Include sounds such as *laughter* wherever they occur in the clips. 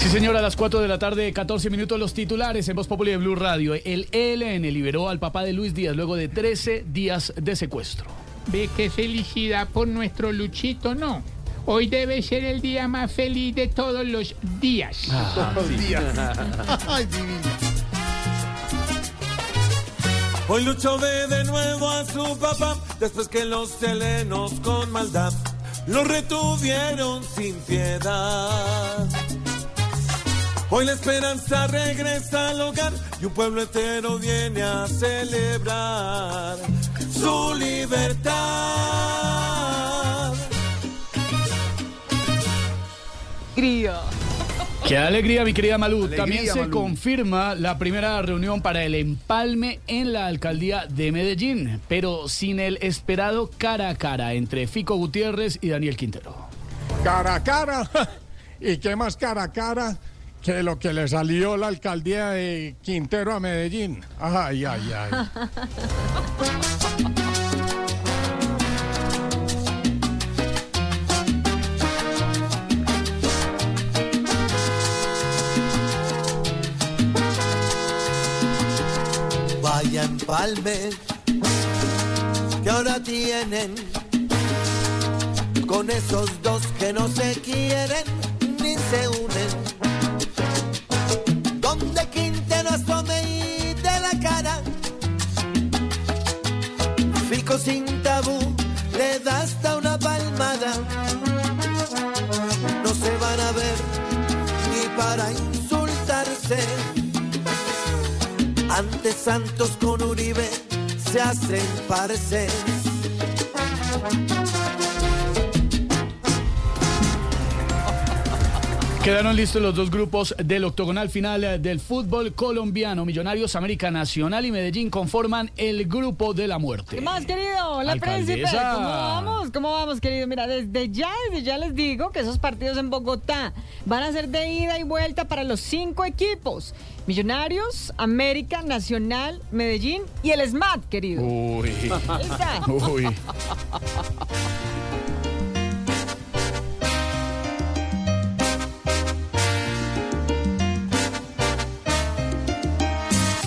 Sí, señora, a las 4 de la tarde, 14 minutos, los titulares en Voz Populi de Blue Radio. El ELN liberó al papá de Luis Díaz luego de 13 días de secuestro. Ve qué felicidad por nuestro Luchito, ¿no? Hoy debe ser el día más feliz de todos los días. *laughs* Ay, divina. Hoy Lucho ve de nuevo a su papá después que los helenos con maldad lo retuvieron sin piedad. Hoy la esperanza regresa al hogar y un pueblo entero viene a celebrar su libertad. Qué alegría, mi querida Malú. Alegría, También se Malú. confirma la primera reunión para el empalme en la alcaldía de Medellín, pero sin el esperado cara a cara entre Fico Gutiérrez y Daniel Quintero. Cara a cara. *laughs* ¿Y qué más cara a cara que lo que le salió la alcaldía de Quintero a Medellín? Ay, ay, ay. Vaya empalme que ahora tienen con esos dos que no se quieren ni se unen. Tabú le da hasta una palmada. No se van a ver ni para insultarse. Ante Santos con Uribe se hacen parecer. Quedaron listos los dos grupos del octogonal final eh, del fútbol colombiano. Millonarios, América Nacional y Medellín conforman el grupo de la muerte. ¿Qué más, querido? La príncipe. Alcaldesa. ¿Cómo vamos? ¿Cómo vamos, querido? Mira, desde ya, desde ya les digo que esos partidos en Bogotá van a ser de ida y vuelta para los cinco equipos. Millonarios, América, Nacional, Medellín y el SMAT, querido. Uy, Ahí está. uy. *laughs*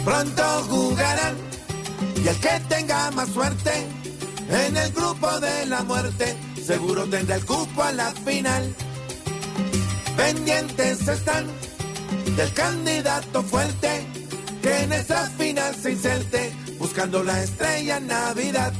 Pronto jugarán y el que tenga más suerte en el grupo de la muerte seguro tendrá el cupo a la final. Pendientes están del candidato fuerte que en esa final se inserte buscando la estrella Navidad.